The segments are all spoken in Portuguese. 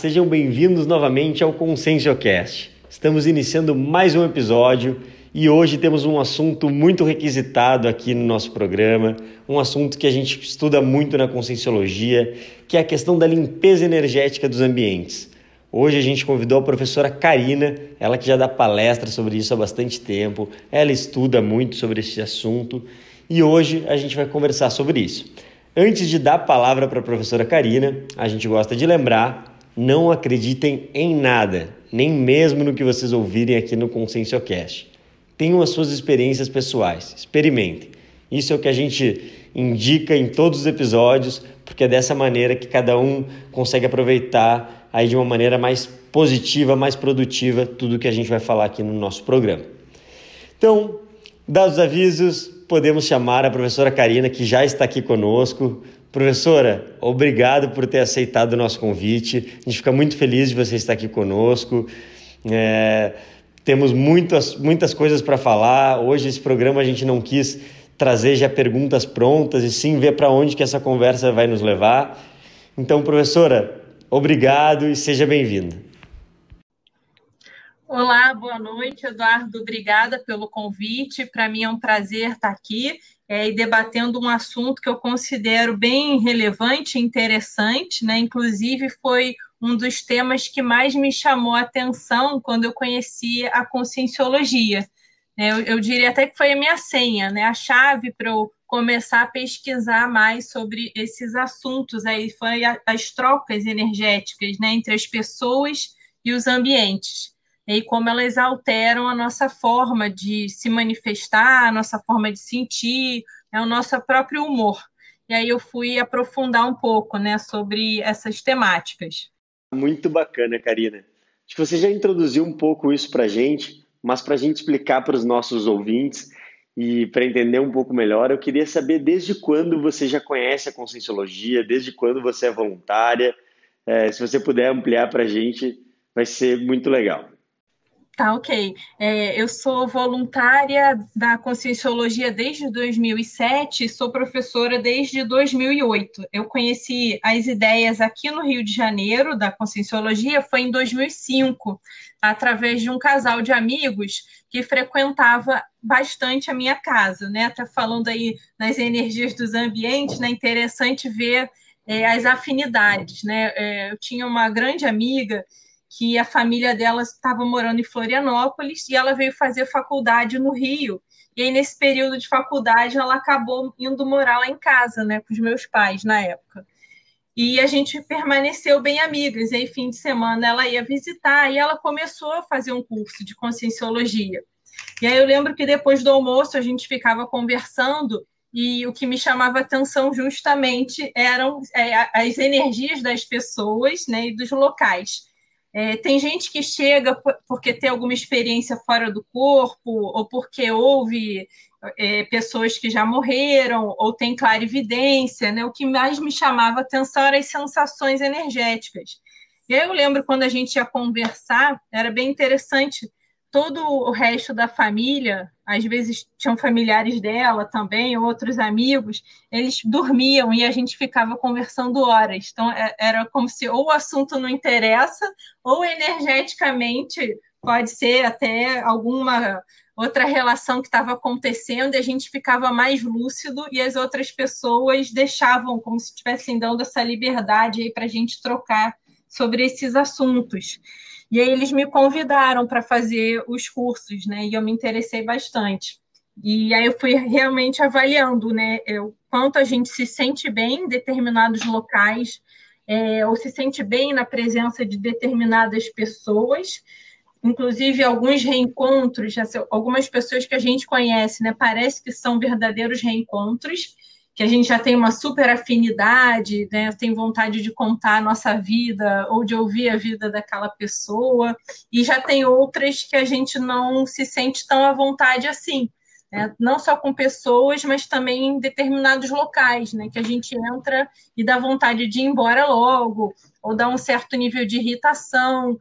Sejam bem-vindos novamente ao ConsciencioCast. Estamos iniciando mais um episódio e hoje temos um assunto muito requisitado aqui no nosso programa, um assunto que a gente estuda muito na Conscienciologia, que é a questão da limpeza energética dos ambientes. Hoje a gente convidou a professora Karina, ela que já dá palestra sobre isso há bastante tempo, ela estuda muito sobre esse assunto e hoje a gente vai conversar sobre isso. Antes de dar a palavra para a professora Karina, a gente gosta de lembrar não acreditem em nada, nem mesmo no que vocês ouvirem aqui no ConsciencioCast. Tenham as suas experiências pessoais, experimentem. Isso é o que a gente indica em todos os episódios, porque é dessa maneira que cada um consegue aproveitar aí de uma maneira mais positiva, mais produtiva, tudo que a gente vai falar aqui no nosso programa. Então, dados os avisos, podemos chamar a professora Karina, que já está aqui conosco. Professora, obrigado por ter aceitado o nosso convite. A gente fica muito feliz de você estar aqui conosco. É, temos muitas, muitas coisas para falar. Hoje, esse programa, a gente não quis trazer já perguntas prontas e sim ver para onde que essa conversa vai nos levar. Então, professora, obrigado e seja bem-vinda. Olá, boa noite, Eduardo. Obrigada pelo convite. Para mim é um prazer estar aqui é, e debatendo um assunto que eu considero bem relevante e interessante, né? Inclusive, foi um dos temas que mais me chamou a atenção quando eu conheci a conscienciologia. É, eu, eu diria até que foi a minha senha, né? A chave para eu começar a pesquisar mais sobre esses assuntos aí foi as trocas energéticas, né, entre as pessoas e os ambientes e como elas alteram a nossa forma de se manifestar, a nossa forma de sentir, é o nosso próprio humor. E aí eu fui aprofundar um pouco né, sobre essas temáticas. Muito bacana, Karina. Acho que você já introduziu um pouco isso para a gente, mas para a gente explicar para os nossos ouvintes e para entender um pouco melhor, eu queria saber desde quando você já conhece a Conscienciologia, desde quando você é voluntária. É, se você puder ampliar para a gente, vai ser muito legal. Tá, ok. É, eu sou voluntária da Conscienciologia desde 2007 sou professora desde 2008. Eu conheci as ideias aqui no Rio de Janeiro da Conscienciologia foi em 2005, através de um casal de amigos que frequentava bastante a minha casa, né? Tá falando aí nas energias dos ambientes, né? Interessante ver é, as afinidades, né? É, eu tinha uma grande amiga que a família dela estava morando em Florianópolis e ela veio fazer faculdade no Rio. E aí, nesse período de faculdade, ela acabou indo morar lá em casa, né, com os meus pais na época. E a gente permaneceu bem amigas. E aí, fim de semana, ela ia visitar e ela começou a fazer um curso de conscienciologia. E aí, eu lembro que depois do almoço, a gente ficava conversando e o que me chamava atenção justamente eram é, as energias das pessoas né, e dos locais. É, tem gente que chega porque tem alguma experiência fora do corpo, ou porque houve é, pessoas que já morreram, ou tem clarividência, né? O que mais me chamava atenção eram as sensações energéticas. E aí eu lembro quando a gente ia conversar, era bem interessante todo o resto da família, às vezes tinham familiares dela também, outros amigos, eles dormiam e a gente ficava conversando horas. Então é, era como se ou o assunto não interessa, ou energeticamente pode ser até alguma outra relação que estava acontecendo e a gente ficava mais lúcido e as outras pessoas deixavam como se estivessem dando essa liberdade aí para a gente trocar sobre esses assuntos. E aí eles me convidaram para fazer os cursos, né? E eu me interessei bastante. E aí eu fui realmente avaliando, né? O quanto a gente se sente bem em determinados locais, é, ou se sente bem na presença de determinadas pessoas, inclusive alguns reencontros, algumas pessoas que a gente conhece, né? Parece que são verdadeiros reencontros que a gente já tem uma super afinidade, né? tem vontade de contar a nossa vida ou de ouvir a vida daquela pessoa, e já tem outras que a gente não se sente tão à vontade assim. Né? Não só com pessoas, mas também em determinados locais, né? que a gente entra e dá vontade de ir embora logo, ou dá um certo nível de irritação,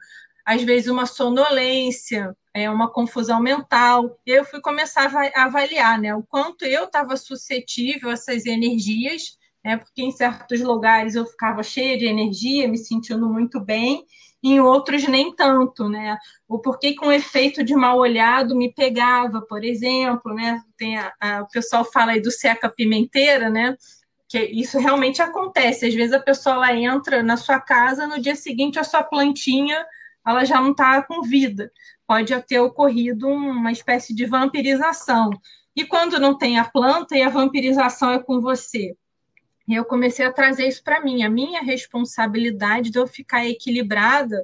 às vezes uma sonolência, é, uma confusão mental. E eu fui começar a avaliar né, o quanto eu estava suscetível a essas energias né? Porque em certos lugares eu ficava cheia de energia, me sentindo muito bem, em outros nem tanto, né? O porquê com o efeito de mal olhado me pegava, por exemplo, né? Tem a, a, o pessoal fala aí do seca pimenteira, né? Que isso realmente acontece. Às vezes a pessoa ela entra na sua casa, no dia seguinte a sua plantinha ela já não está com vida. Pode ter ocorrido uma espécie de vampirização. E quando não tem a planta e a vampirização é com você? eu comecei a trazer isso para mim, a minha responsabilidade de eu ficar equilibrada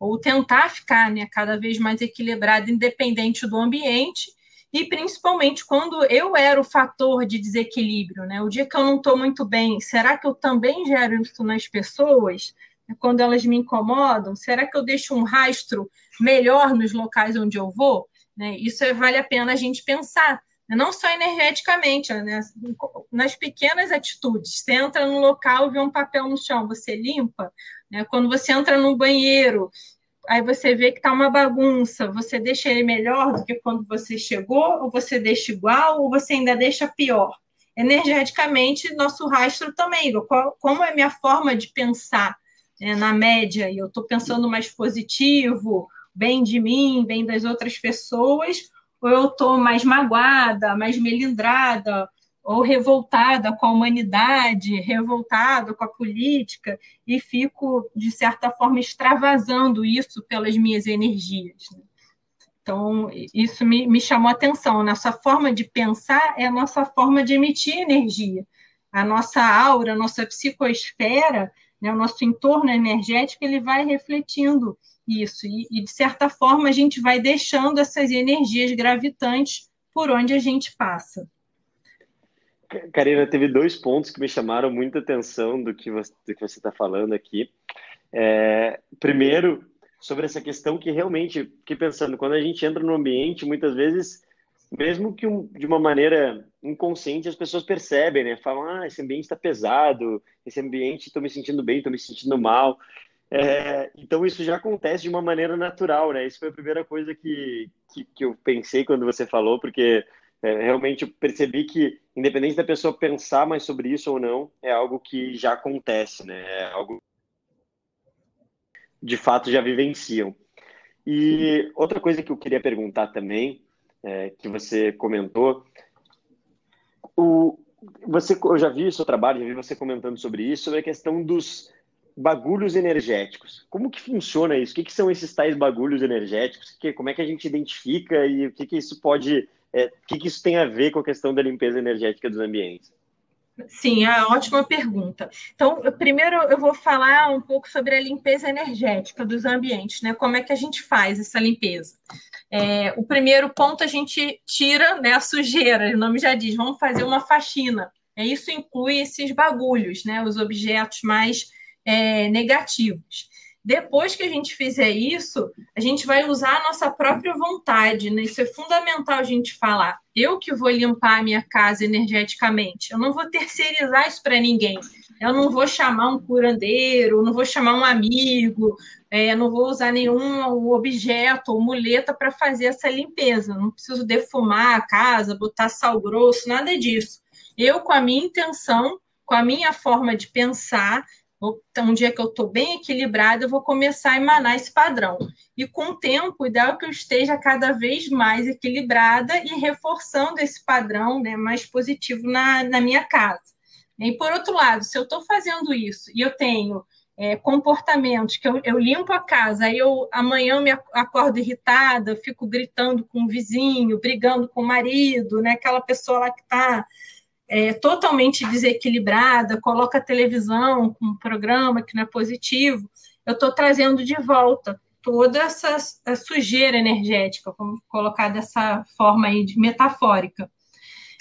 ou tentar ficar né, cada vez mais equilibrada, independente do ambiente, e principalmente quando eu era o fator de desequilíbrio, né? O dia que eu não estou muito bem, será que eu também gero isso nas pessoas? Quando elas me incomodam, será que eu deixo um rastro melhor nos locais onde eu vou? Né? Isso é, vale a pena a gente pensar não só energeticamente, né? nas pequenas atitudes. Você entra no local, vê um papel no chão, você limpa. Né? Quando você entra no banheiro, aí você vê que está uma bagunça, você deixa ele melhor do que quando você chegou, ou você deixa igual, ou você ainda deixa pior. Energeticamente, nosso rastro também. Como é a minha forma de pensar né? na média, e eu estou pensando mais positivo, bem de mim, bem das outras pessoas, ou eu estou mais magoada, mais melindrada, ou revoltada com a humanidade, revoltada com a política, e fico, de certa forma, extravasando isso pelas minhas energias. Né? Então, isso me, me chamou a atenção. Nossa forma de pensar é a nossa forma de emitir energia. A nossa aura, a nossa psicoesfera, né, o nosso entorno energético, ele vai refletindo isso. E, e, de certa forma, a gente vai deixando essas energias gravitantes por onde a gente passa. Karina, teve dois pontos que me chamaram muita atenção do que você está falando aqui. É, primeiro, sobre essa questão que realmente, que pensando, quando a gente entra no ambiente, muitas vezes, mesmo que um, de uma maneira inconsciente, as pessoas percebem, né? Falam, ah, esse ambiente está pesado, esse ambiente estou me sentindo bem, estou me sentindo mal. É, então isso já acontece de uma maneira natural, né? Isso foi a primeira coisa que, que, que eu pensei quando você falou, porque é, realmente eu percebi que, independente da pessoa pensar mais sobre isso ou não, é algo que já acontece, né? É algo de fato já vivenciam. E outra coisa que eu queria perguntar também, é, que você comentou, o, você, eu já vi o seu trabalho, já vi você comentando sobre isso, sobre a questão dos bagulhos energéticos. Como que funciona isso? O que, que são esses tais bagulhos energéticos? Que, como é que a gente identifica e o que, que isso pode, é, o que, que isso tem a ver com a questão da limpeza energética dos ambientes? Sim, é ótima pergunta. Então, primeiro eu vou falar um pouco sobre a limpeza energética dos ambientes, né? Como é que a gente faz essa limpeza? É, o primeiro ponto a gente tira né, a sujeira, o nome já diz, vamos fazer uma faxina. É, isso inclui esses bagulhos, né? Os objetos mais é, negativos. Depois que a gente fizer isso, a gente vai usar a nossa própria vontade, né? Isso é fundamental a gente falar. Eu que vou limpar a minha casa energeticamente, eu não vou terceirizar isso para ninguém. Eu não vou chamar um curandeiro, não vou chamar um amigo, é, não vou usar nenhum objeto ou muleta para fazer essa limpeza. Não preciso defumar a casa, botar sal grosso, nada disso. Eu, com a minha intenção, com a minha forma de pensar, um dia que eu estou bem equilibrada, eu vou começar a emanar esse padrão. E com o tempo, o ideal é que eu esteja cada vez mais equilibrada e reforçando esse padrão né, mais positivo na, na minha casa. E por outro lado, se eu estou fazendo isso e eu tenho é, comportamentos que eu, eu, limpo a casa, aí eu amanhã eu me acordo irritada, fico gritando com o vizinho, brigando com o marido, né? Aquela pessoa lá que está é, totalmente desequilibrada, coloca a televisão com um programa que não é positivo, eu estou trazendo de volta toda essa sujeira energética, vamos colocar dessa forma aí de metafórica.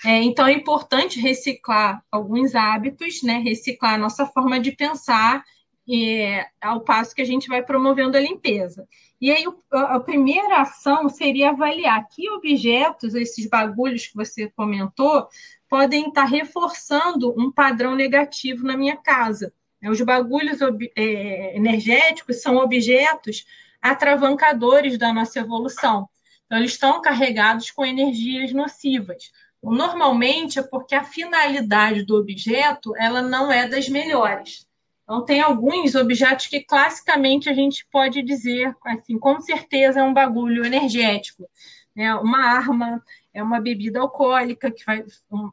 É, então é importante reciclar alguns hábitos, né? Reciclar a nossa forma de pensar é, ao passo que a gente vai promovendo a limpeza. E aí, a primeira ação seria avaliar que objetos, esses bagulhos que você comentou, podem estar reforçando um padrão negativo na minha casa. É, os bagulhos é, energéticos são objetos atravancadores da nossa evolução. Então, eles estão carregados com energias nocivas. Normalmente é porque a finalidade do objeto ela não é das melhores. Então, tem alguns objetos que classicamente a gente pode dizer, assim, com certeza é um bagulho energético. Né? Uma arma, é uma bebida alcoólica, que vai um,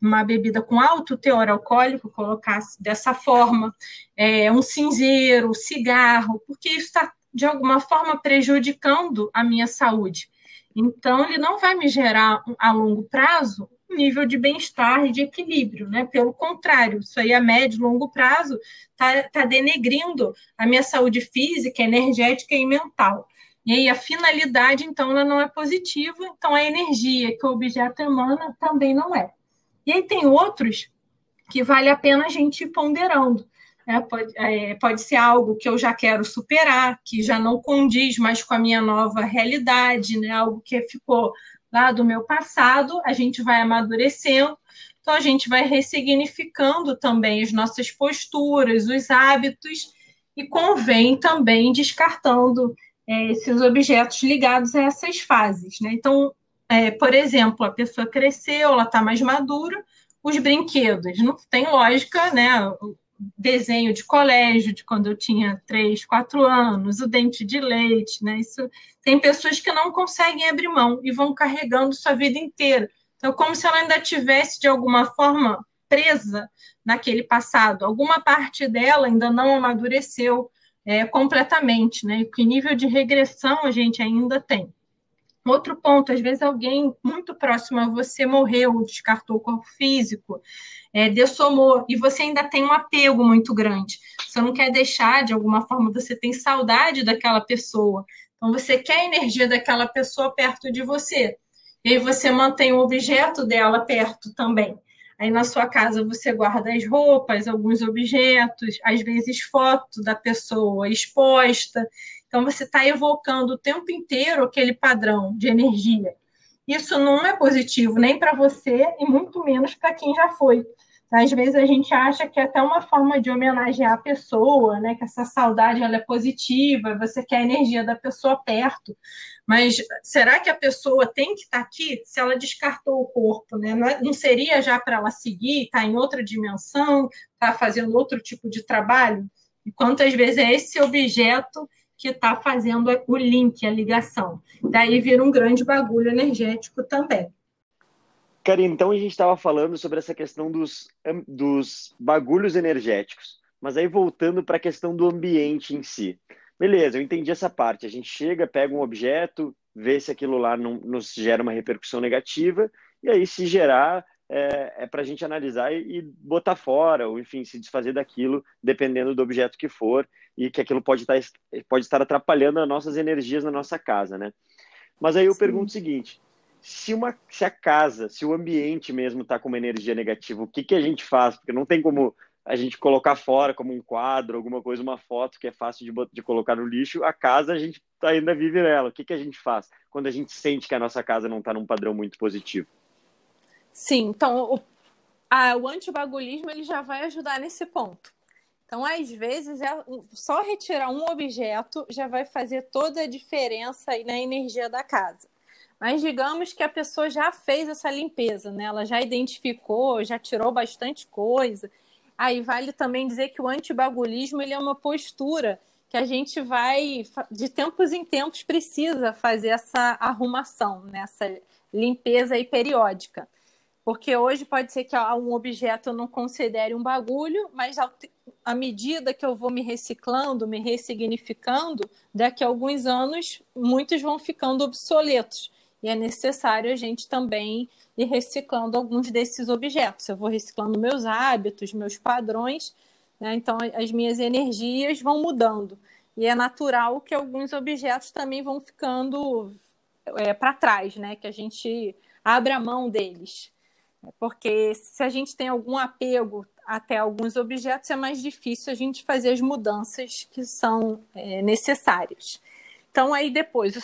uma bebida com alto teor alcoólico, colocar dessa forma, é, um cinzeiro, cigarro, porque isso está, de alguma forma, prejudicando a minha saúde. Então, ele não vai me gerar, a longo prazo, nível de bem-estar e de equilíbrio, né? Pelo contrário, isso aí a médio e longo prazo está tá denegrindo a minha saúde física, energética e mental. E aí a finalidade, então, ela não é positiva, então a energia que o objeto emana também não é. E aí tem outros que vale a pena a gente ir ponderando. Né? Pode, é, pode ser algo que eu já quero superar, que já não condiz mais com a minha nova realidade, né? algo que ficou lá do meu passado, a gente vai amadurecendo, então a gente vai ressignificando também as nossas posturas, os hábitos, e convém também descartando é, esses objetos ligados a essas fases. Né? Então, é, por exemplo, a pessoa cresceu, ela está mais madura, os brinquedos, não tem lógica, né? Desenho de colégio, de quando eu tinha três, quatro anos, o dente de leite, né? Isso tem pessoas que não conseguem abrir mão e vão carregando sua vida inteira. Então, como se ela ainda tivesse de alguma forma presa naquele passado, alguma parte dela ainda não amadureceu é, completamente, né? E que nível de regressão a gente ainda tem. Outro ponto, às vezes alguém muito próximo a você morreu, descartou o corpo físico, é, dessomou, e você ainda tem um apego muito grande. Você não quer deixar, de alguma forma, você tem saudade daquela pessoa. Então, você quer a energia daquela pessoa perto de você. E aí você mantém o objeto dela perto também. Aí na sua casa você guarda as roupas, alguns objetos, às vezes foto da pessoa exposta. Então, você está evocando o tempo inteiro aquele padrão de energia. Isso não é positivo nem para você e muito menos para quem já foi. Às vezes a gente acha que é até uma forma de homenagear a pessoa, né? Que essa saudade ela é positiva, você quer a energia da pessoa perto. Mas será que a pessoa tem que estar tá aqui se ela descartou o corpo, né? Não, é, seria já para ela seguir, estar tá em outra dimensão, estar tá fazendo outro tipo de trabalho? E quantas vezes é esse objeto que está fazendo o link, a ligação. Daí vira um grande bagulho energético também. Cara, então a gente estava falando sobre essa questão dos, dos bagulhos energéticos, mas aí voltando para a questão do ambiente em si. Beleza, eu entendi essa parte. A gente chega, pega um objeto, vê se aquilo lá não nos gera uma repercussão negativa, e aí, se gerar, é, é para a gente analisar e, e, botar fora, ou enfim, se desfazer daquilo, dependendo do objeto que for, e que aquilo pode estar, tá pode estar atrapalhando as nossas energias na nossa casa, né? Mas aí eu Sim. pergunto o seguinte: se, uma, se a casa, se o ambiente mesmo está com uma energia negativa, o que, que a gente faz? Porque não tem como a gente colocar fora como um quadro, alguma coisa, uma foto que é fácil de, de colocar no lixo, a casa a gente ainda vive nela. O que, que a gente faz quando a gente sente que a nossa casa não está num padrão muito positivo? Sim, então o, a, o antibagulismo ele já vai ajudar nesse ponto. Então, às vezes, é, só retirar um objeto já vai fazer toda a diferença na energia da casa. Mas digamos que a pessoa já fez essa limpeza, né? Ela já identificou, já tirou bastante coisa. Aí vale também dizer que o antibagulismo ele é uma postura que a gente vai, de tempos em tempos, precisa fazer essa arrumação, né? essa limpeza aí periódica. Porque hoje pode ser que um objeto eu não considere um bagulho, mas à medida que eu vou me reciclando, me ressignificando, daqui a alguns anos, muitos vão ficando obsoletos. E é necessário a gente também ir reciclando alguns desses objetos. Eu vou reciclando meus hábitos, meus padrões, né? então as minhas energias vão mudando. E é natural que alguns objetos também vão ficando é, para trás, né? que a gente abra mão deles. Porque se a gente tem algum apego até alguns objetos, é mais difícil a gente fazer as mudanças que são é, necessárias. Então, aí depois, o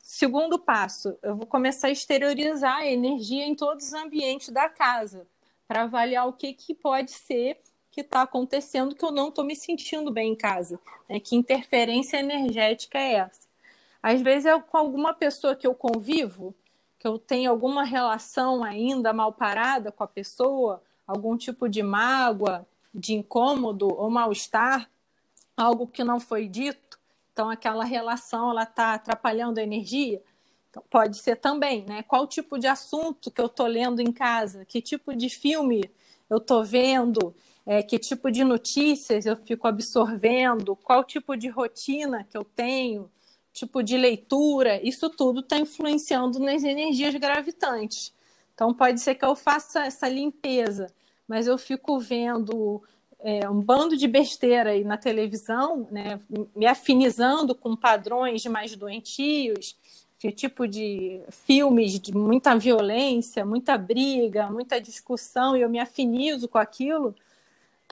segundo passo, eu vou começar a exteriorizar a energia em todos os ambientes da casa, para avaliar o que, que pode ser que está acontecendo que eu não estou me sentindo bem em casa. Né? Que interferência energética é essa? Às vezes é com alguma pessoa que eu convivo, que eu tenho alguma relação ainda mal parada com a pessoa, algum tipo de mágoa, de incômodo ou mal-estar, algo que não foi dito, então aquela relação ela está atrapalhando a energia. Então, pode ser também, né? Qual tipo de assunto que eu estou lendo em casa? Que tipo de filme eu estou vendo? É, que tipo de notícias eu fico absorvendo? Qual tipo de rotina que eu tenho? Tipo de leitura? Isso tudo está influenciando nas energias gravitantes. Então pode ser que eu faça essa limpeza, mas eu fico vendo é, um bando de besteira aí na televisão, né, me afinizando com padrões mais doentios, que tipo de filmes de muita violência, muita briga, muita discussão, e eu me afinizo com aquilo,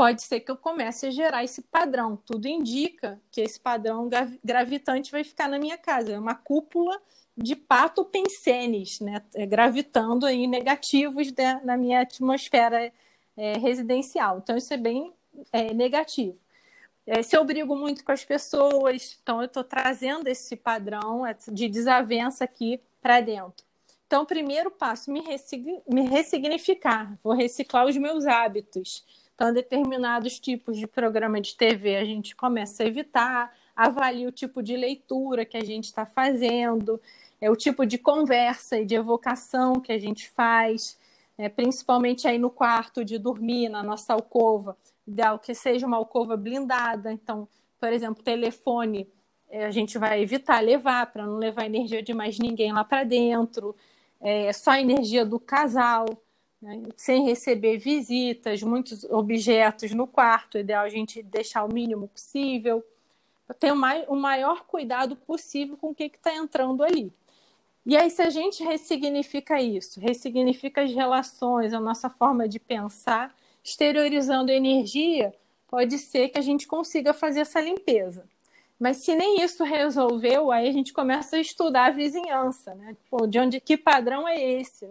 pode ser que eu comece a gerar esse padrão. Tudo indica que esse padrão gravitante vai ficar na minha casa. É uma cúpula de pato pensenes, né, é, gravitando aí negativos de, na minha atmosfera é, residencial. Então, isso é bem é, negativo. É, se eu brigo muito com as pessoas, então eu estou trazendo esse padrão de desavença aqui para dentro. Então, primeiro passo, me, me ressignificar. Vou reciclar os meus hábitos. Então, determinados tipos de programa de TV a gente começa a evitar, avalia o tipo de leitura que a gente está fazendo, é o tipo de conversa e de evocação que a gente faz, é, principalmente aí no quarto de dormir, na nossa alcova ideal que seja uma alcova blindada. Então, por exemplo, telefone é, a gente vai evitar levar para não levar energia de mais ninguém lá para dentro. É, só a energia do casal, né? sem receber visitas, muitos objetos no quarto. O ideal é a gente deixar o mínimo possível. Ter o maior cuidado possível com o que está entrando ali. E aí, se a gente ressignifica isso, ressignifica as relações, a nossa forma de pensar, exteriorizando energia, pode ser que a gente consiga fazer essa limpeza. Mas se nem isso resolveu, aí a gente começa a estudar a vizinhança, né? Pô, de onde que padrão é esse?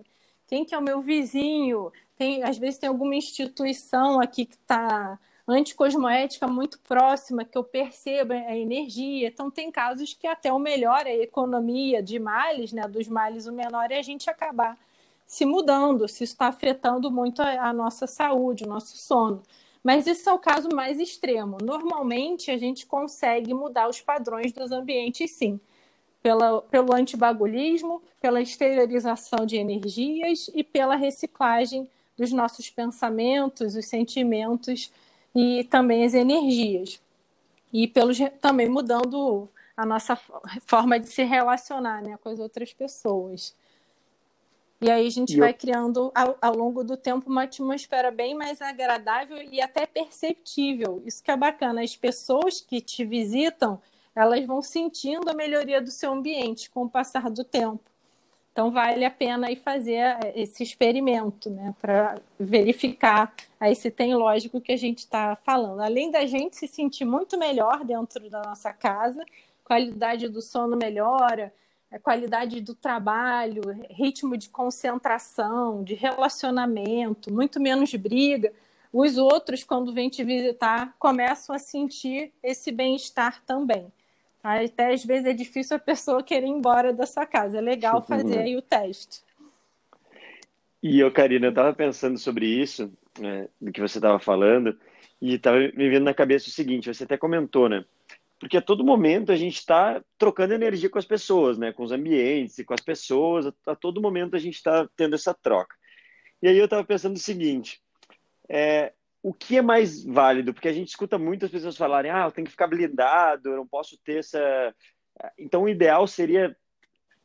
Quem que é o meu vizinho? Tem, às vezes tem alguma instituição aqui que está anticosmoética muito próxima, que eu perceba a energia. Então, tem casos que até o melhor é a economia de males, né? Dos males, o menor é a gente acabar se mudando, se está afetando muito a, a nossa saúde, o nosso sono. Mas isso é o caso mais extremo. Normalmente, a gente consegue mudar os padrões dos ambientes, sim, pela, pelo antibagulhismo, pela exteriorização de energias e pela reciclagem dos nossos pensamentos, os sentimentos e também as energias. E pelos, também mudando a nossa forma de se relacionar né, com as outras pessoas. E aí a gente e vai eu... criando ao, ao, longo do tempo uma atmosfera bem mais agradável e até perceptível. Isso que é bacana. As pessoas que te visitam, elas vão sentindo a melhoria do seu ambiente com o passar do tempo. Então vale a pena aí fazer eh, esse experimento, né, para verificar aí se tem lógico que a gente está falando. Além da gente se sentir muito melhor dentro da nossa casa, qualidade do sono melhora, a qualidade do trabalho, ritmo de concentração, de relacionamento, muito menos briga. Os outros, quando vêm te visitar, começam a sentir esse bem-estar também. Até às vezes é difícil a pessoa querer ir embora da sua casa. É legal fazer aí o teste. E eu, Karina, eu estava pensando sobre isso, né, do que você estava falando, e estava me vendo na cabeça o seguinte: você até comentou, né? porque a todo momento a gente está trocando energia com as pessoas, né? Com os ambientes e com as pessoas, a, todo momento a gente está tendo essa troca. E aí eu estava pensando o seguinte: é, o que é mais válido? Porque a gente escuta muitas pessoas falarem, ah, eu tenho que ficar blindado, eu não posso ter essa. Então o ideal seria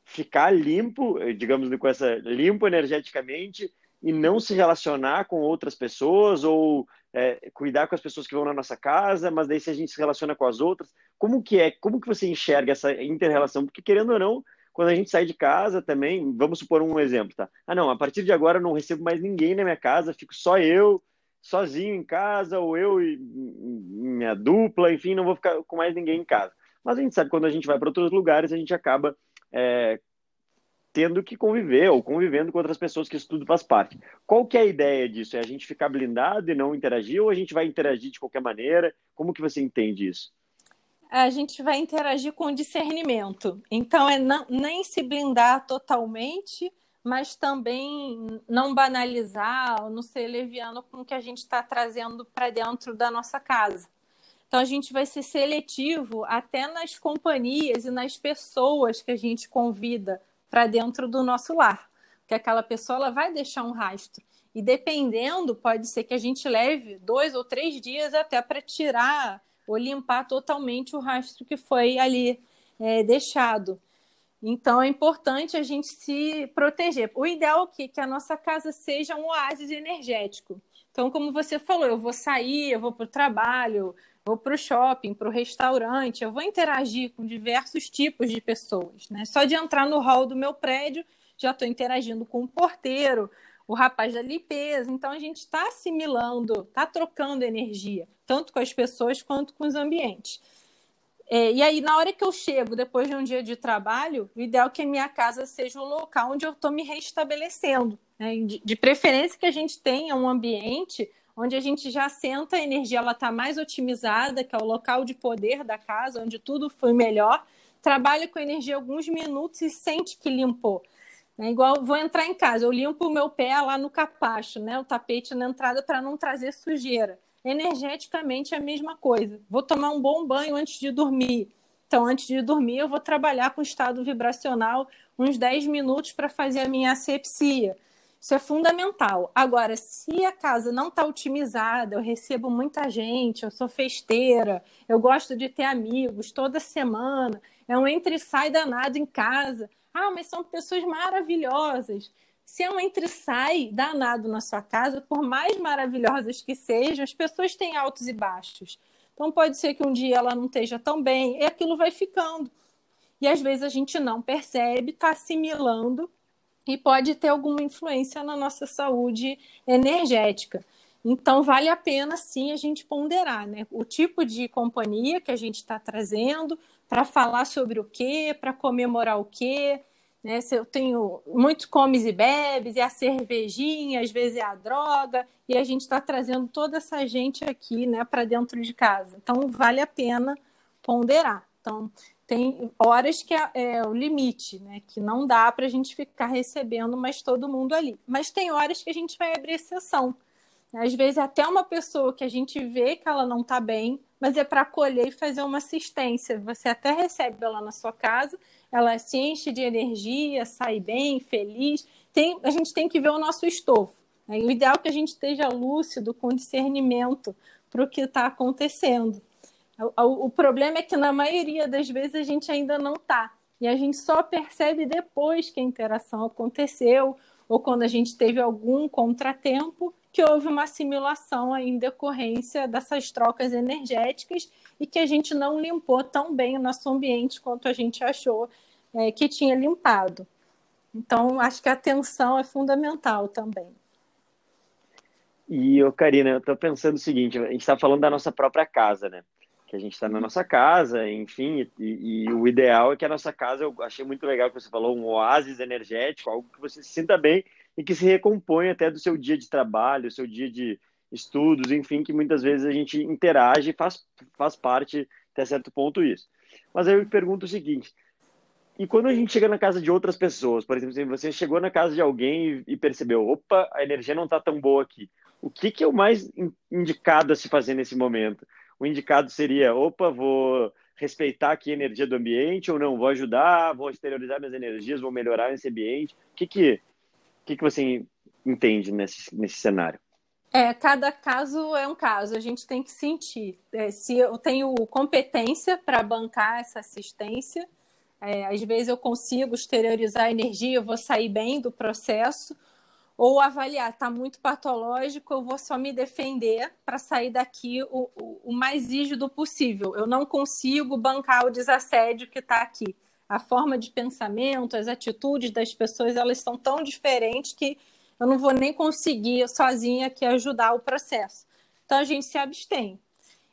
ficar limpo, digamos com essa limpo energeticamente e não se relacionar com outras pessoas ou é, cuidar com as pessoas que vão na nossa casa, mas daí se a gente se relaciona com as outras, como que é, como que você enxerga essa inter-relação? Porque querendo ou não, quando a gente sai de casa também, vamos supor um exemplo, tá? Ah, não, a partir de agora eu não recebo mais ninguém na minha casa, fico só eu, sozinho em casa, ou eu e minha dupla, enfim, não vou ficar com mais ninguém em casa. Mas a gente sabe que quando a gente vai para outros lugares, a gente acaba é, tendo que conviver ou convivendo com outras pessoas que isso tudo faz parte. Qual que é a ideia disso? É a gente ficar blindado e não interagir ou a gente vai interagir de qualquer maneira? Como que você entende isso? A gente vai interagir com discernimento. Então é não, nem se blindar totalmente, mas também não banalizar, não ser leviano com o que a gente está trazendo para dentro da nossa casa. Então a gente vai ser seletivo até nas companhias e nas pessoas que a gente convida para dentro do nosso lar, porque aquela pessoa ela vai deixar um rastro. E dependendo, pode ser que a gente leve dois ou três dias até para tirar ou limpar totalmente o rastro que foi ali é, deixado. Então é importante a gente se proteger. O ideal é que a nossa casa seja um oásis energético. Então, como você falou, eu vou sair, eu vou para o trabalho, vou para o shopping, para o restaurante, eu vou interagir com diversos tipos de pessoas. Né? Só de entrar no hall do meu prédio, já estou interagindo com o porteiro, o rapaz da limpeza. Então a gente está assimilando, está trocando energia, tanto com as pessoas quanto com os ambientes. É, e aí, na hora que eu chego, depois de um dia de trabalho, o ideal é que a minha casa seja o local onde eu estou me restabelecendo. Né? De, de, preferência que a gente tenha um ambiente onde a gente já senta a energia, está mais otimizada, que é o local de poder da casa, onde tudo foi melhor. Trabalha com energia alguns minutos e sente que limpou. É igual vou entrar em casa, eu limpo o meu pé lá no capacho, né? O tapete na entrada para não trazer sujeira. Energeticamente é a mesma coisa. Vou tomar um bom banho antes de dormir. Então, antes de dormir, eu vou trabalhar com estado vibracional uns 10 minutos para fazer a minha asepsia. Isso é fundamental. Agora, se a casa não está otimizada, eu recebo muita gente, eu sou festeira, eu gosto de ter amigos toda semana, é um entre e sai danado em casa. Ah, mas são pessoas maravilhosas. Se é um entre sai danado na sua casa, por mais maravilhosas que sejam, as pessoas têm altos e baixos. Então pode ser que um dia ela não esteja tão bem, e aquilo vai ficando. E às vezes a gente não percebe, está assimilando e pode ter alguma influência na nossa saúde energética. Então, vale a pena sim a gente ponderar né? o tipo de companhia que a gente está trazendo, para falar sobre o quê, para comemorar o quê. Né? Se eu tenho muito comes e bebes, e a cervejinha, às vezes é a droga, e a gente está trazendo toda essa gente aqui né, para dentro de casa. Então, vale a pena ponderar. Então, tem horas que é, é, o limite, né? Que não dá para a gente ficar recebendo mais todo mundo ali. Mas tem horas que a gente vai abrir exceção. Às vezes até uma pessoa que a gente vê que ela não está bem, mas é para acolher e fazer uma assistência. Você até recebe ela na sua casa, ela se enche de energia, sai bem, feliz. Tem, a gente tem que ver o nosso estofo. Né? O ideal é que a gente esteja lúcido, com discernimento para o que está acontecendo. O, o problema é que na maioria das vezes a gente ainda não está. E a gente só percebe depois que a interação aconteceu ou quando a gente teve algum contratempo que houve uma assimilação em decorrência dessas trocas energéticas e que a gente não limpou tão bem o nosso ambiente quanto a gente achou é, que tinha limpado. Então, acho que a atenção é fundamental também. E, ô, Karina, eu estou pensando o seguinte: a gente está falando da nossa própria casa, né? Que a gente está na nossa casa, enfim, e, e, o ideal é que a nossa casa, eu achei muito legal que você falou, um oásis energético, algo que você se sinta bem e que se recompõe até do seu dia de trabalho, seu dia de estudos, enfim, que muitas vezes a gente interage e faz, faz parte até certo ponto isso. Mas aí eu pergunto o seguinte, e quando a gente chega na casa de outras pessoas, por exemplo, se você chegou na casa de alguém e percebeu, opa, a energia não está tão boa aqui, o que, que é o mais indicado a se fazer nesse momento? O indicado seria, opa, vou respeitar aqui a energia do ambiente ou não, vou ajudar, vou exteriorizar minhas energias, vou melhorar esse ambiente. O que, que que, que você entende nesse, nesse cenário? É, cada caso é um caso, a gente tem que sentir. É, se eu tenho competência para bancar essa assistência, é, às vezes eu consigo exteriorizar a energia, eu vou sair bem do processo, ou avaliar, está muito patológico, eu vou só me defender para sair daqui o, o, o mais rígido possível. Eu não consigo bancar o desassédio que está aqui a forma de pensamento, as atitudes das pessoas, elas são tão diferentes que eu não vou nem conseguir sozinha aqui ajudar o processo. Então a gente se abstém.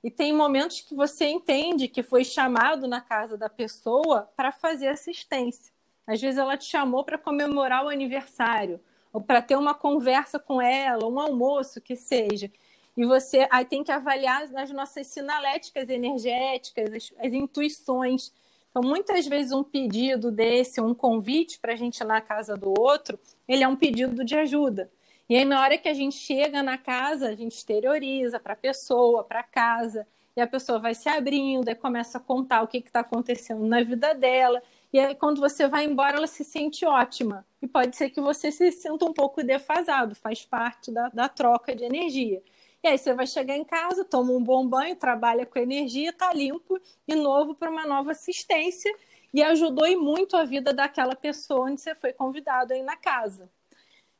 E tem momentos que você entende que foi chamado na casa da pessoa para fazer assistência. Às vezes ela te chamou para comemorar o aniversário, ou para ter uma conversa com ela, um almoço que seja. E você aí tem que avaliar as nossas sinaléticas energéticas, as, as intuições Então, muitas vezes, um pedido desse, um convite para a gente ir na casa do outro, ele é um pedido de ajuda. E aí, na hora que a gente chega na casa, a gente exterioriza para a pessoa, para casa, e a pessoa vai se abrindo, e começa a contar o que está acontecendo na vida dela. E aí, quando você vai embora, ela se sente ótima. E pode ser que você se sinta um pouco defasado, faz parte da, da troca de energia. E aí você vai chegar em casa, toma um bom banho, trabalha com energia, está limpo e novo para uma nova assistência. E ajudou e muito a vida daquela pessoa onde você foi convidado aí na casa.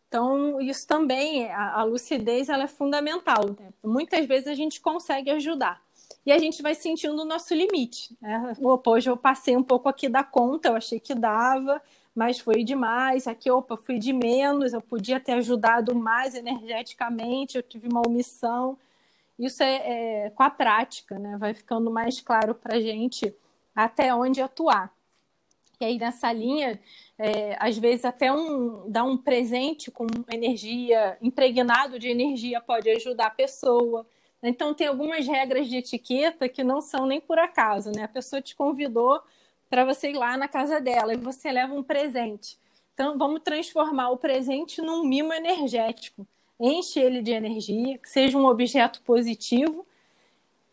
Então, isso também, a, a lucidez, ela é fundamental. Né? Muitas vezes a gente consegue ajudar. E a gente vai sentindo o nosso limite. Né? Hoje eu passei um pouco aqui da conta, eu achei que dava, mas foi demais. Aqui, opa, fui de menos, eu podia ter ajudado mais energeticamente, eu tive uma omissão. Isso é, é com a prática, né? Vai ficando mais claro para a gente até onde atuar. E aí, nessa linha, é, às vezes até um, dar um presente com energia, impregnado de energia, pode ajudar a pessoa. Então, tem algumas regras de etiqueta que não são nem por acaso, né? A pessoa te convidou para você ir lá na casa dela e você leva um presente. Então, vamos transformar o presente num mimo energético. Enche ele de energia, que seja um objeto positivo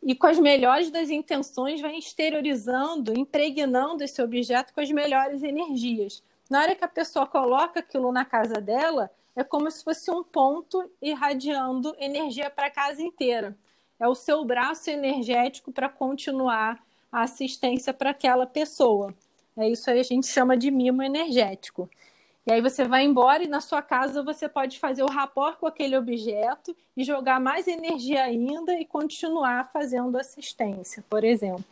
e com as melhores das intenções vai exteriorizando, impregnando esse objeto com as melhores energias. Na hora que a pessoa coloca aquilo na casa dela, é como se fosse um ponto irradiando energia para a casa inteira. É o seu braço energético para continuar a assistência para aquela pessoa. É isso aí a gente chama de mimo energético. E aí você vai embora e na sua casa você pode fazer o rapport com aquele objeto e jogar mais energia ainda e continuar fazendo assistência, por exemplo.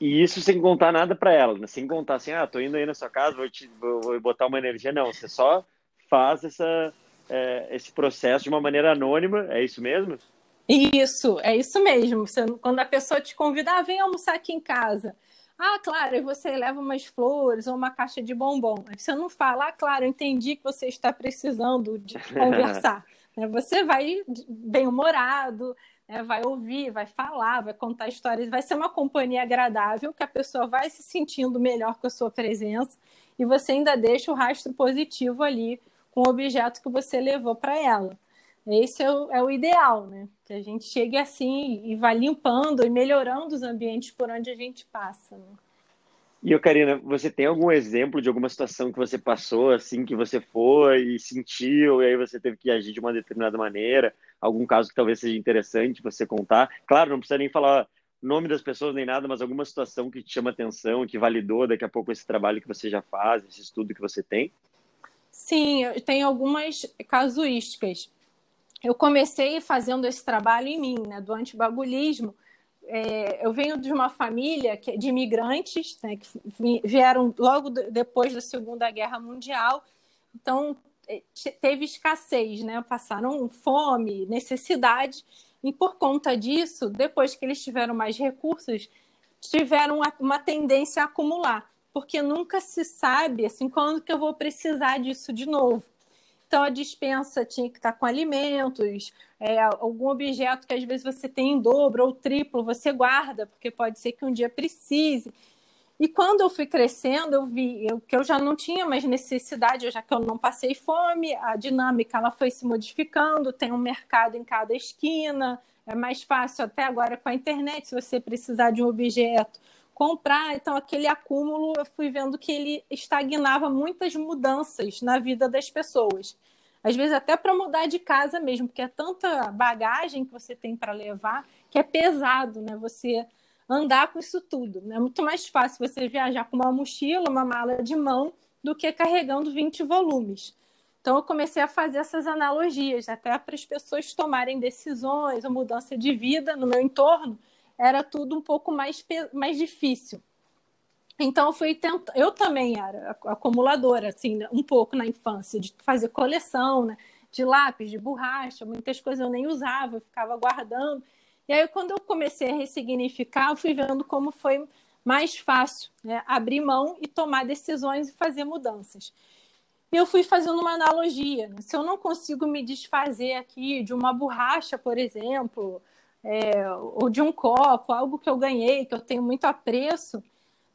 E isso sem contar nada para ela, né? sem contar assim, ah, tô indo aí na sua casa, vou, te, vou botar uma energia. Não, você só faz essa, é, esse processo de uma maneira anônima, é isso mesmo? Isso, é isso mesmo. Você, quando a pessoa te convida, ah, vem almoçar aqui em casa. Ah, claro, e você leva umas flores ou uma caixa de bombom. Você não fala, ah, claro, entendi que você está precisando de conversar. Né, você vai bem-humorado, né, vai ouvir, vai falar, vai contar histórias, vai ser uma companhia agradável, que a pessoa vai se sentindo melhor com a sua presença e você ainda deixa o rastro positivo ali com o objeto que você levou para ela. Esse é o, é o, ideal, né? Que a gente chegue assim e vá limpando e melhorando os ambientes por onde a gente passa. Né? E, Karina, você tem algum exemplo de alguma situação que você passou, assim, que você foi e sentiu, e aí você teve que agir de uma determinada maneira? Algum caso que talvez seja interessante você contar? Claro, não precisa nem falar nome das pessoas nem nada, mas alguma situação que te chama atenção, que validou daqui a pouco esse trabalho que você já faz, esse estudo que você tem? Sim, eu tenho algumas casuísticas eu comecei fazendo esse trabalho em mim, né, do antibagulismo. É, eu venho de uma família que, de imigrantes, né, que vieram logo depois da Segunda Guerra Mundial, então é, teve escassez, né, passaram fome, necessidade, e por conta disso, depois que eles tiveram mais recursos, tiveram uma tendência a acumular, porque nunca se sabe assim quando que eu vou precisar disso de novo. Então, a dispensa tinha que estar com alimentos, é, algum objeto que às vezes você tem em dobro ou triplo, você guarda, porque pode ser que um dia precise. E quando eu fui crescendo, eu vi eu, que eu já não tinha mais necessidade, já que eu não passei fome, a dinâmica ela foi se modificando, tem um mercado em cada esquina, é mais fácil até agora com a internet, se você precisar de um objeto, comprar. Então, aquele acúmulo, eu fui vendo que ele estagnava muitas mudanças na vida das pessoas. Às vezes, até para mudar de casa mesmo, porque é tanta bagagem que você tem para levar que é pesado, né? Você andar com isso tudo. Né? É muito mais fácil você viajar com uma mochila, uma mala de mão, do que carregando 20 volumes. Então, eu comecei a fazer essas analogias, até para as pessoas tomarem decisões ou mudança de vida no meu entorno era tudo um pouco mais, mais difícil. Então eu fui eu também era acumuladora, assim, né, um pouco na infância, de fazer coleção, né? de lápis, de borracha, muitas coisas eu nem usava, eu ficava guardando. E aí quando eu comecei a ressignificar, eu fui vendo como foi mais fácil né? abrir mão e tomar decisões e fazer mudanças. E eu fui fazendo uma analogia. Né? Se eu não consigo me desfazer aqui de uma borracha, por exemplo, é, ou de um copo, algo que eu ganhei, que eu tenho muito apreço,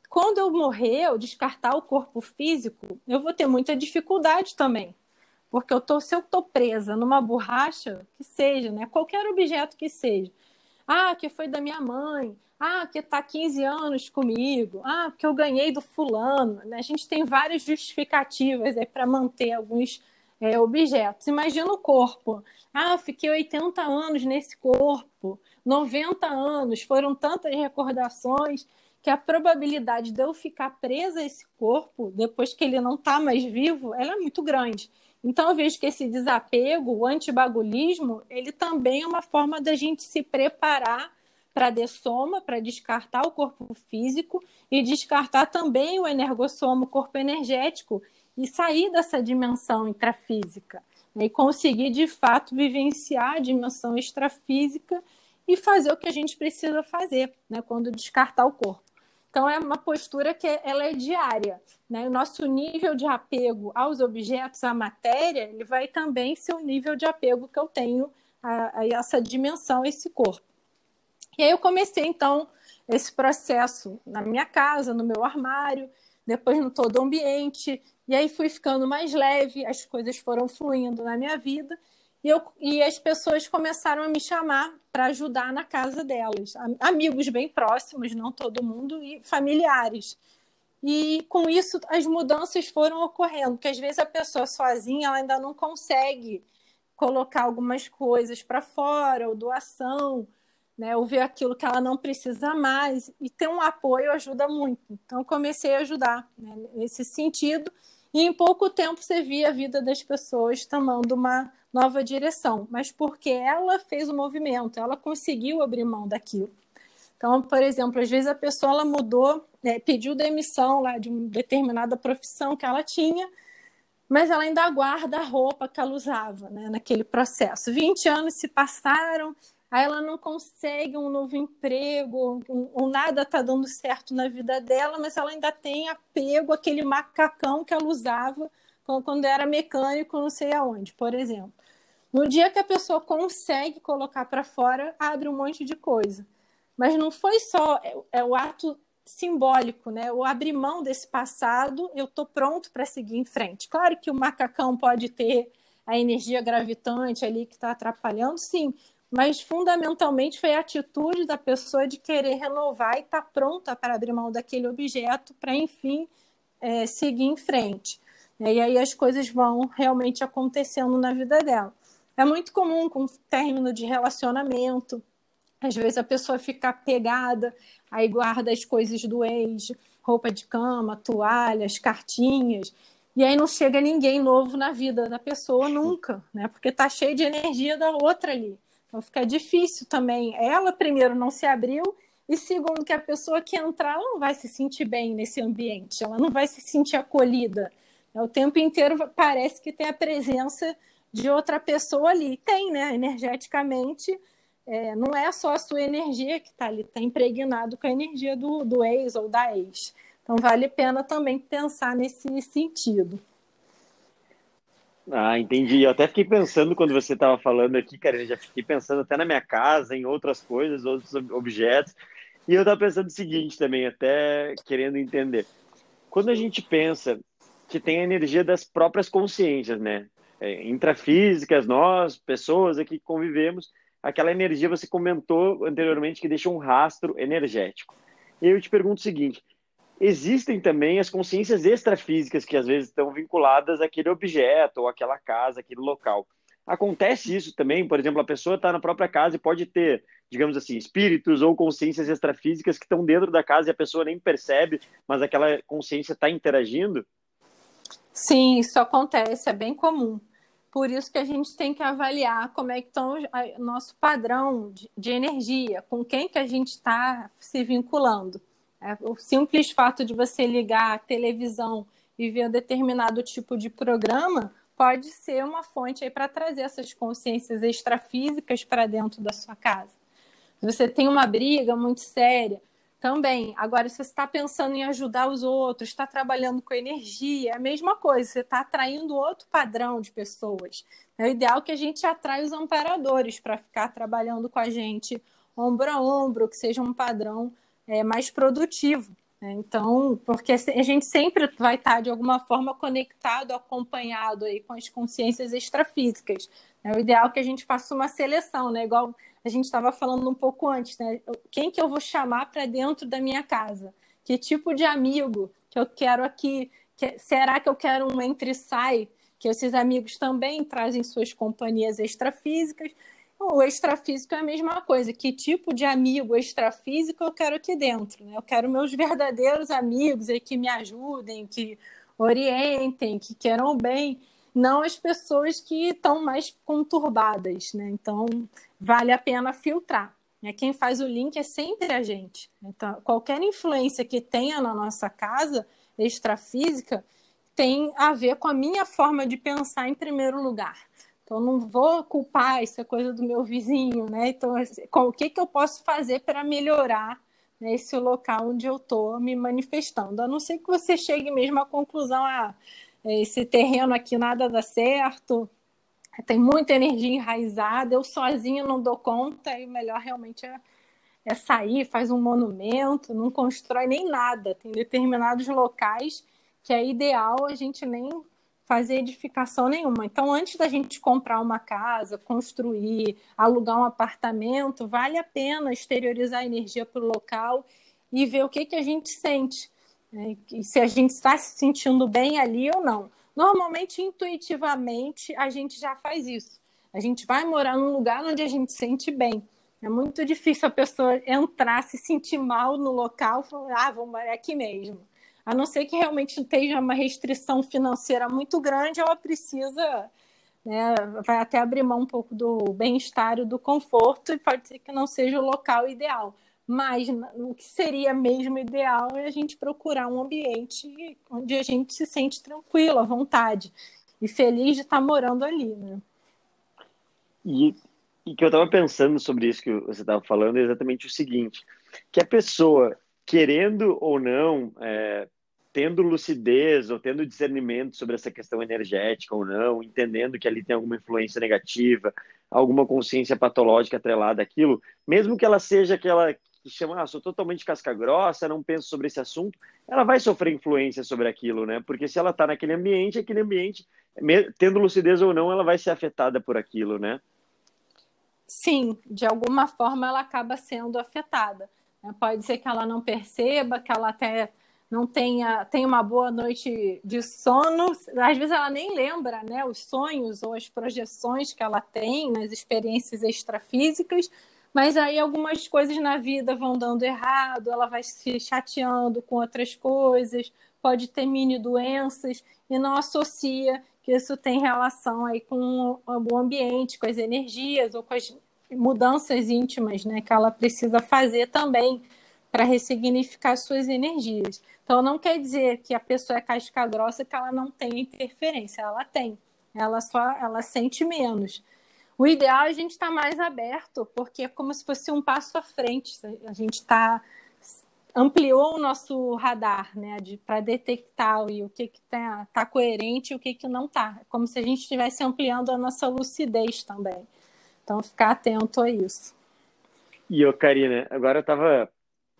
quando eu morrer, eu descartar o corpo físico, eu vou ter muita dificuldade também. Porque eu tô, se eu estou presa numa borracha, que seja, né? qualquer objeto que seja. Ah, que foi da minha mãe. Ah, que está 15 anos comigo. Ah, porque eu ganhei do fulano. Né? A gente tem várias justificativas para manter alguns é, objetos. Imagina o corpo. Ah, fiquei 80 anos nesse corpo, 90 anos, foram tantas recordações que a probabilidade de eu ficar presa a esse corpo, depois que ele não está mais vivo, ela é muito grande. Então, eu vejo que esse desapego, o antibagulismo, ele também é uma forma da gente se preparar para dessoma, para descartar o corpo físico e descartar também o energossoma, o corpo energético, e sair dessa dimensão intrafísica né? e conseguir de fato vivenciar a dimensão extrafísica e fazer o que a gente precisa fazer né? quando descartar o corpo. Então é uma postura que ela é diária. Né? O nosso nível de apego aos objetos, à matéria, ele vai também ser o nível de apego que eu tenho a, a essa dimensão, a esse corpo. E aí eu comecei então esse processo na minha casa, no meu armário, depois no todo o ambiente, e aí fui ficando mais leve, as coisas foram fluindo na minha vida, e, eu, e as pessoas começaram a me chamar para ajudar na casa delas. Amigos bem próximos, não todo mundo, e familiares. E com isso as mudanças foram ocorrendo, porque às vezes a pessoa sozinha ela ainda não consegue colocar algumas coisas para fora, ou doação, né, ou ver aquilo que ela não precisa mais, e ter um apoio ajuda muito. Então, comecei a ajudar né, nesse sentido, e em pouco tempo você via a vida das pessoas tomando uma nova direção, mas porque ela fez o movimento, ela conseguiu abrir mão daquilo. Então, por exemplo, às vezes a pessoa ela mudou, né, pediu demissão lá de uma determinada profissão que ela tinha, mas ela ainda guarda a roupa que ela usava né, naquele processo. 20 anos se passaram, aí ela não consegue um novo emprego, ou nada está dando certo na vida dela, mas ela ainda tem apego àquele macacão que ela usava quando era mecânico, não sei aonde, por exemplo. No dia que a pessoa consegue colocar para fora, abre um monte de coisa. Mas não foi só é, é o ato simbólico, né? O abrir mão desse passado, eu estou pronto para seguir em frente. Claro que o macacão pode ter a energia gravitante ali que está atrapalhando, sim, mas fundamentalmente foi a atitude da pessoa de querer renovar e estar tá pronta para abrir mão daquele objeto para, enfim, é, seguir em frente. E aí as coisas vão realmente acontecendo na vida dela. É muito comum com término de relacionamento, às vezes a pessoa fica pegada, aí guarda as coisas do ex, roupa de cama, toalhas, cartinhas, e aí não chega ninguém novo na vida da pessoa nunca, né? Porque tá cheio de energia da outra ali. Então fica difícil também. Ela primeiro não se abriu e segundo que a pessoa que entrar ela não vai se sentir bem nesse ambiente, ela não vai se sentir acolhida. O tempo inteiro parece que tem a presença de outra pessoa ali. Tem, né? Energeticamente, é, não é só a sua energia que está ali, está impregnado com a energia do, do ex ou da ex. Então, vale a pena também pensar nesse sentido. Ah, entendi. Eu até fiquei pensando quando você estava falando aqui, Karina, já fiquei pensando até na minha casa, em outras coisas, outros objetos. E eu estava pensando o seguinte também, até querendo entender. Quando a gente pensa que tem a energia das próprias consciências, né? É, intrafísicas, nós, pessoas aqui que convivemos, aquela energia você comentou anteriormente que deixa um rastro energético. E eu te pergunto o seguinte: existem também as consciências extrafísicas que às vezes estão vinculadas àquele objeto ou àquela casa, aquele local. Acontece isso também, por exemplo, a pessoa está na própria casa e pode ter, digamos assim, espíritos ou consciências extrafísicas que estão dentro da casa e a pessoa nem percebe, mas aquela consciência está interagindo? Sim, isso acontece, é bem comum. Por isso que a gente tem que avaliar como é que está o nosso padrão de, de, energia, com quem que a gente está se vinculando. É, o simples fato de você ligar a televisão e ver um determinado tipo de programa pode ser uma fonte para trazer essas consciências extrafísicas para dentro da sua casa. Se você tem uma briga muito séria, também. Agora, se você está pensando em ajudar os outros, está trabalhando com energia, é a mesma coisa, você está atraindo outro padrão de pessoas. É o ideal que a gente atrai os amparadores para ficar trabalhando com a gente ombro a ombro, que seja um padrão é, mais produtivo. Né? Então, porque a gente sempre vai estar de alguma forma conectado, acompanhado aí com as consciências extrafísicas. É o ideal que a gente faça uma seleção, né? Igual a gente estava falando um pouco antes, né? Quem que eu vou chamar para dentro da minha casa? Que tipo de amigo que eu quero aqui? Que, será que eu quero um entre-sai? Que esses amigos também trazem suas companhias extrafísicas. O extrafísico é a mesma coisa. Que tipo de amigo extrafísico eu quero aqui dentro? Né? Eu quero meus verdadeiros amigos aí que me ajudem, que orientem, que queiram bem, não as pessoas que estão mais conturbadas. Né? Então, vale a pena filtrar. Né? Quem faz o link é sempre a gente. Então, qualquer influência que tenha na nossa casa extrafísica tem a ver com a minha forma de pensar em primeiro lugar. Então, não vou culpar isso é coisa do meu vizinho, né? Então, o que, que eu posso fazer para melhorar né, esse local onde eu estou me manifestando? A não ser que você chegue mesmo à conclusão, ah, esse terreno aqui nada dá certo, tem muita energia enraizada, eu sozinho não dou conta, e o melhor realmente é, é sair, faz um monumento, não constrói nem nada. Tem determinados locais que é ideal a gente nem fazer edificação nenhuma. Então, antes da gente comprar uma casa, construir, alugar um apartamento, vale a pena exteriorizar a energia para o local e ver o que, que a gente sente. Né? Se a gente está se sentindo bem ali ou não. Normalmente, intuitivamente, a gente já faz isso. A gente vai morar num lugar onde a gente sente bem. É muito difícil a pessoa entrar, se sentir mal no local e falar, ah, vou morar aqui mesmo a não ser que realmente tenha uma restrição financeira muito grande, ela precisa, né, vai até abrir mão um pouco do bem-estar e do conforto, e pode ser que não seja o local ideal. Mas o que seria mesmo ideal é a gente procurar um ambiente onde a gente se sente tranquilo, à vontade, e feliz de estar morando ali. Né? E, e que eu estava pensando sobre isso que você estava falando é exatamente o seguinte: que a pessoa, querendo ou não, é, tendo lucidez ou tendo discernimento sobre essa questão energética ou não, entendendo que ali tem alguma influência negativa, alguma consciência patológica atrelada àquilo, mesmo que ela seja aquela que chama, ah, sou totalmente casca grossa, não penso sobre esse assunto, ela vai sofrer influência sobre aquilo, né? Porque se ela está naquele ambiente, aquele ambiente, tendo lucidez ou não, ela vai ser afetada por aquilo, né? Sim, de alguma forma ela acaba sendo afetada. Né? Pode ser que ela não perceba, que ela até não tenha, tenha uma boa noite de sono. Às vezes ela nem lembra né, os sonhos ou as projeções que ela tem nas experiências extrafísicas, mas aí algumas coisas na vida vão dando errado, ela vai se chateando com outras coisas, pode ter mini doenças e não associa que isso tem relação aí com o ambiente, com as energias ou com as mudanças íntimas né, que ela precisa fazer também para ressignificar suas energias. Então, não quer dizer que a pessoa é casca grossa que ela não tem interferência, ela tem. Ela só ela sente menos. O ideal é a gente estar tá mais aberto, porque é como se fosse um passo à frente. A gente está ampliou o nosso radar, né, para detectar o que está tá coerente e o que, que não está. É como se a gente estivesse ampliando a nossa lucidez também. Então, ficar atento a isso. E, ô, Karina, agora eu estava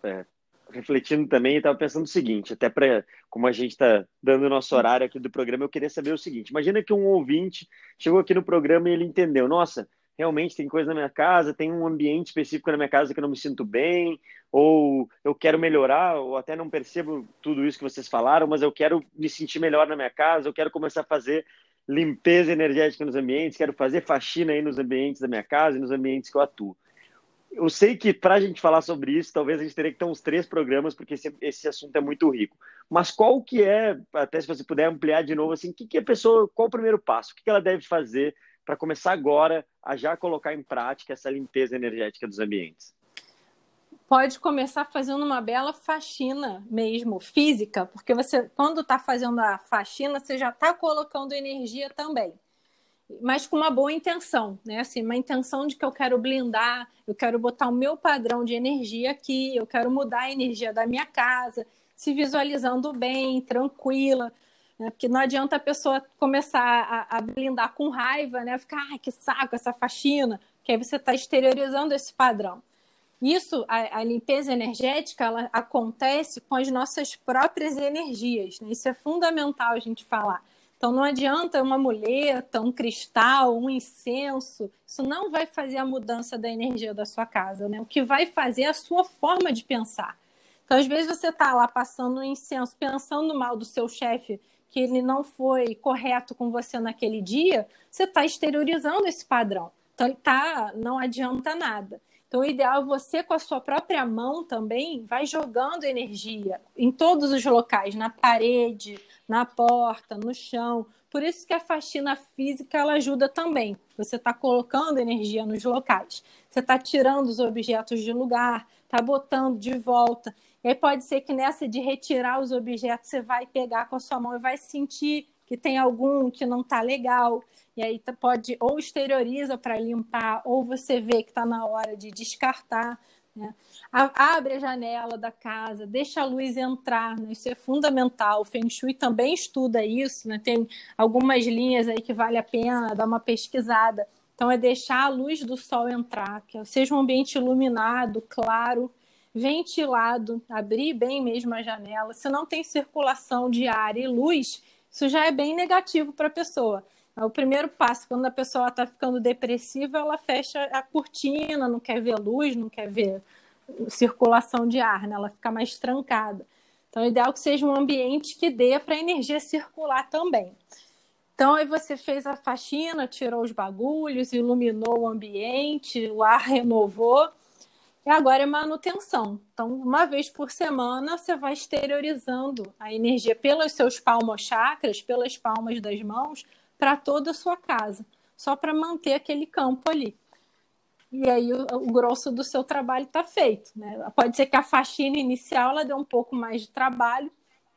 é, refletindo também estava pensando o seguinte, até para como a gente está dando o nosso horário aqui do programa, eu queria saber o seguinte: imagina que um ouvinte chegou aqui no programa e ele entendeu, nossa, realmente tem coisa na minha casa, tem um ambiente específico na minha casa que eu não me sinto bem, ou eu quero melhorar, ou até não percebo tudo isso que vocês falaram, mas eu quero me sentir melhor na minha casa, eu quero começar a fazer limpeza energética nos ambientes, quero fazer faxina aí nos ambientes da minha casa e nos ambientes que eu atuo eu sei que para a gente falar sobre isso, talvez a gente teria que ter uns três programas, porque esse, esse assunto é muito rico. Mas qual que é, até se você puder ampliar de novo, assim, que, que a pessoa, qual o primeiro passo? O que, que ela deve fazer para começar agora a já colocar em prática essa limpeza energética dos ambientes? Pode começar fazendo uma bela faxina mesmo, física, porque você, quando está fazendo a faxina, você já está colocando energia também mas com uma boa intenção, né? Assim, uma intenção de que eu quero blindar, eu quero botar o meu padrão de energia aqui, eu quero mudar a energia da minha casa, se visualizando bem, tranquila, né? Porque não adianta a pessoa começar a, a blindar com raiva, né? Ficar, ai, que saco essa faxina, que aí você está exteriorizando esse padrão. Isso, a, a, limpeza energética, ela acontece com as nossas próprias energias. Né? Isso é fundamental a gente falar. Então, não adianta uma muleta, um cristal, um incenso. Isso não vai fazer a mudança da energia da sua casa. Né? O que vai fazer é a sua forma de pensar. Então, às vezes, você está lá passando um incenso, pensando mal do seu chefe, que ele não foi correto com você naquele dia, você está exteriorizando esse padrão. Então, tá, não adianta nada. Então, o ideal é você, com a sua própria mão também, vai jogando energia em todos os locais, na parede, na porta, no chão. Por isso que a faxina física ela ajuda também. Você está colocando energia nos locais. Você está tirando os objetos de lugar, está botando de volta. E aí pode ser que nessa de retirar os objetos, você vai pegar com a sua mão e vai sentir que tem algum que não está legal, e aí pode ou exterioriza para limpar, ou você vê que está na hora de descartar. Né? Abre a janela da casa, deixa a luz entrar, né? isso é fundamental. O Feng Shui também estuda isso, né? tem algumas linhas aí que vale a pena dar uma pesquisada. Então, é deixar a luz do sol entrar, que seja um ambiente iluminado, claro, ventilado, abrir bem mesmo a janela. Se não tem circulação de ar e luz, isso já é bem negativo para a pessoa. O primeiro passo, quando a pessoa está ficando depressiva, ela fecha a cortina, não quer ver luz, não quer ver circulação de ar, né? ela fica mais trancada. Então, é ideal que seja um ambiente que dê para a energia circular também. Então, aí você fez a faxina, tirou os bagulhos, iluminou o ambiente, o ar renovou. E agora é manutenção. Então, uma vez por semana, você vai exteriorizando a energia pelos seus palmos chakras, pelas palmas das mãos, para toda a sua casa, só para manter aquele campo ali. E aí o, o grosso do seu trabalho está feito. Né? Pode ser que a faxina inicial ela dê um pouco mais de trabalho,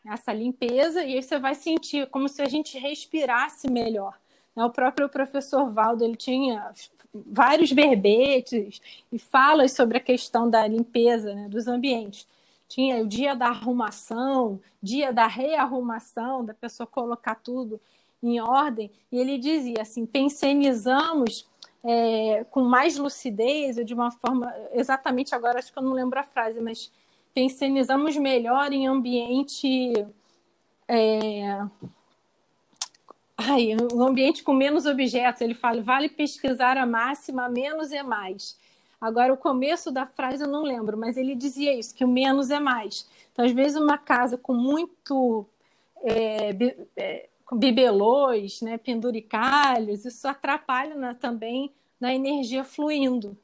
essa limpeza, e aí você vai sentir como se a gente respirasse melhor. Né? O próprio professor Valdo ele tinha vários verbetes e falas sobre a questão da limpeza né, dos ambientes. Tinha o dia da arrumação, dia da rearrumação, da pessoa colocar tudo em ordem, e ele dizia assim: pensionizamos é, com mais lucidez, ou de uma forma, exatamente agora acho que eu não lembro a frase, mas pensionizamos melhor em ambiente. É, Ai, um ambiente com menos objetos. Ele fala, vale pesquisar a máxima, menos é mais. Agora, o começo da frase eu não lembro, mas ele dizia isso, que o menos é mais. Então, às vezes, uma casa com muito é, é, bibelôs, né, penduricalhos, isso atrapalha né, também na energia fluindo.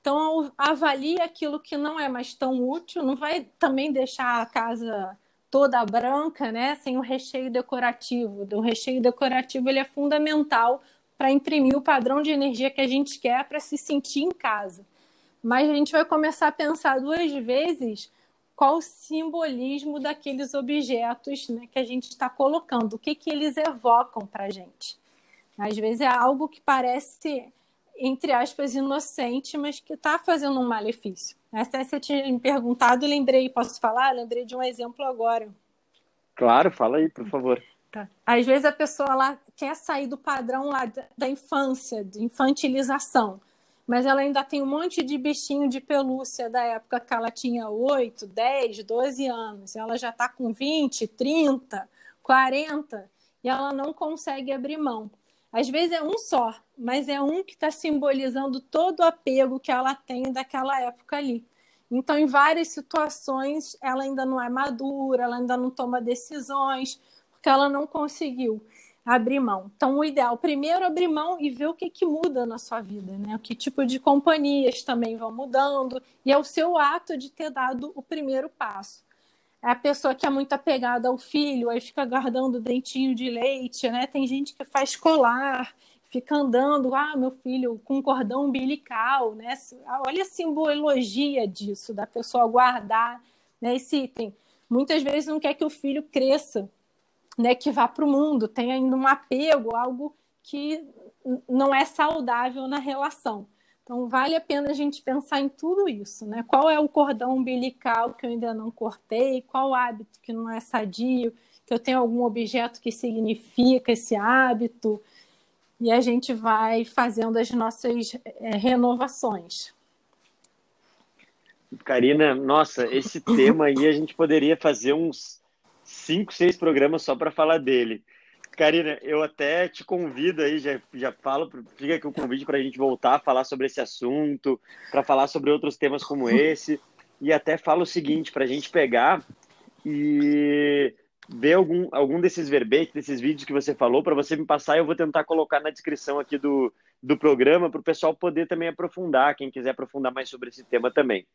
Então, avalie aquilo que não é mais tão útil, não vai também deixar a casa toda branca, né, sem o recheio decorativo. O recheio decorativo ele é fundamental para imprimir o padrão de energia que a gente quer para se sentir em casa. Mas a gente vai começar a pensar duas vezes qual o simbolismo daqueles objetos né, que a gente está colocando, o que, que eles evocam para a gente. Às vezes é algo que parece, entre aspas, inocente, mas que está fazendo um malefício. Essa você tinha me perguntado, lembrei, posso falar? Lembrei de um exemplo agora. Claro, fala aí, por favor. Tá. Às vezes a pessoa lá quer sair do padrão lá da infância, de infantilização, mas ela ainda tem um monte de bichinho de pelúcia da época que ela tinha 8, 10, 12 anos. Ela já está com 20, 30, 40 e ela não consegue abrir mão. Às vezes é um só, mas é um que está simbolizando todo o apego que ela tem daquela época ali. Então, em várias situações, ela ainda não é madura, ela ainda não toma decisões, porque ela não conseguiu abrir mão. Então, o ideal, primeiro, abrir mão e ver o que, que muda na sua vida, né? O que tipo de companhias também vão mudando, e é o seu ato de ter dado o primeiro passo é a pessoa que é muito apegada ao filho, aí fica guardando dentinho de leite, né? Tem gente que faz colar, fica andando, ah, meu filho, com cordão umbilical, né? Olha a simbologia disso, da pessoa guardar né, esse item. Muitas vezes não quer que o filho cresça, né? Que vá para o mundo, tem ainda um apego, algo que não é saudável na relação. Então, vale a pena a gente pensar em tudo isso, né? Qual é o cordão umbilical que eu ainda não cortei? Qual hábito que não é sadio? Que eu tenho algum objeto que significa esse hábito? E a gente vai fazendo as nossas é, renovações. Karina, nossa, esse tema aí a gente poderia fazer uns cinco, seis programas só para falar dele. Karina, eu até te convido aí, já, já falo, fica aqui o convite para a gente voltar a falar sobre esse assunto, para falar sobre outros temas como esse. E até falo o seguinte, para a gente pegar e ver algum, algum desses verbetes, desses vídeos que você falou, para você me passar, eu vou tentar colocar na descrição aqui do, do programa, para o pessoal poder também aprofundar, quem quiser aprofundar mais sobre esse tema também.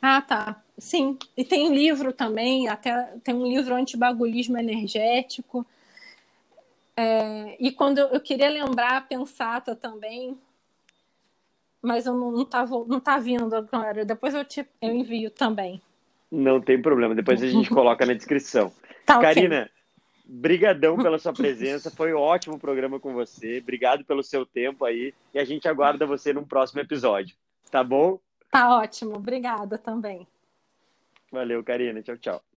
Ah, tá. Sim. E tem livro também, até tem um livro antibagulismo energético. É, e quando eu, eu, queria lembrar a Pensata também, mas eu não, não, tá, não tá vindo agora. Depois eu, te, eu envio também. Não tem problema, depois a gente coloca na descrição. Tá, Karina, okay. brigadão pela sua presença, foi um ótimo programa com você, obrigado pelo seu tempo aí, e a gente aguarda você num próximo episódio, tá bom? Tá ótimo, obrigada também. Valeu, Karina, tchau, tchau.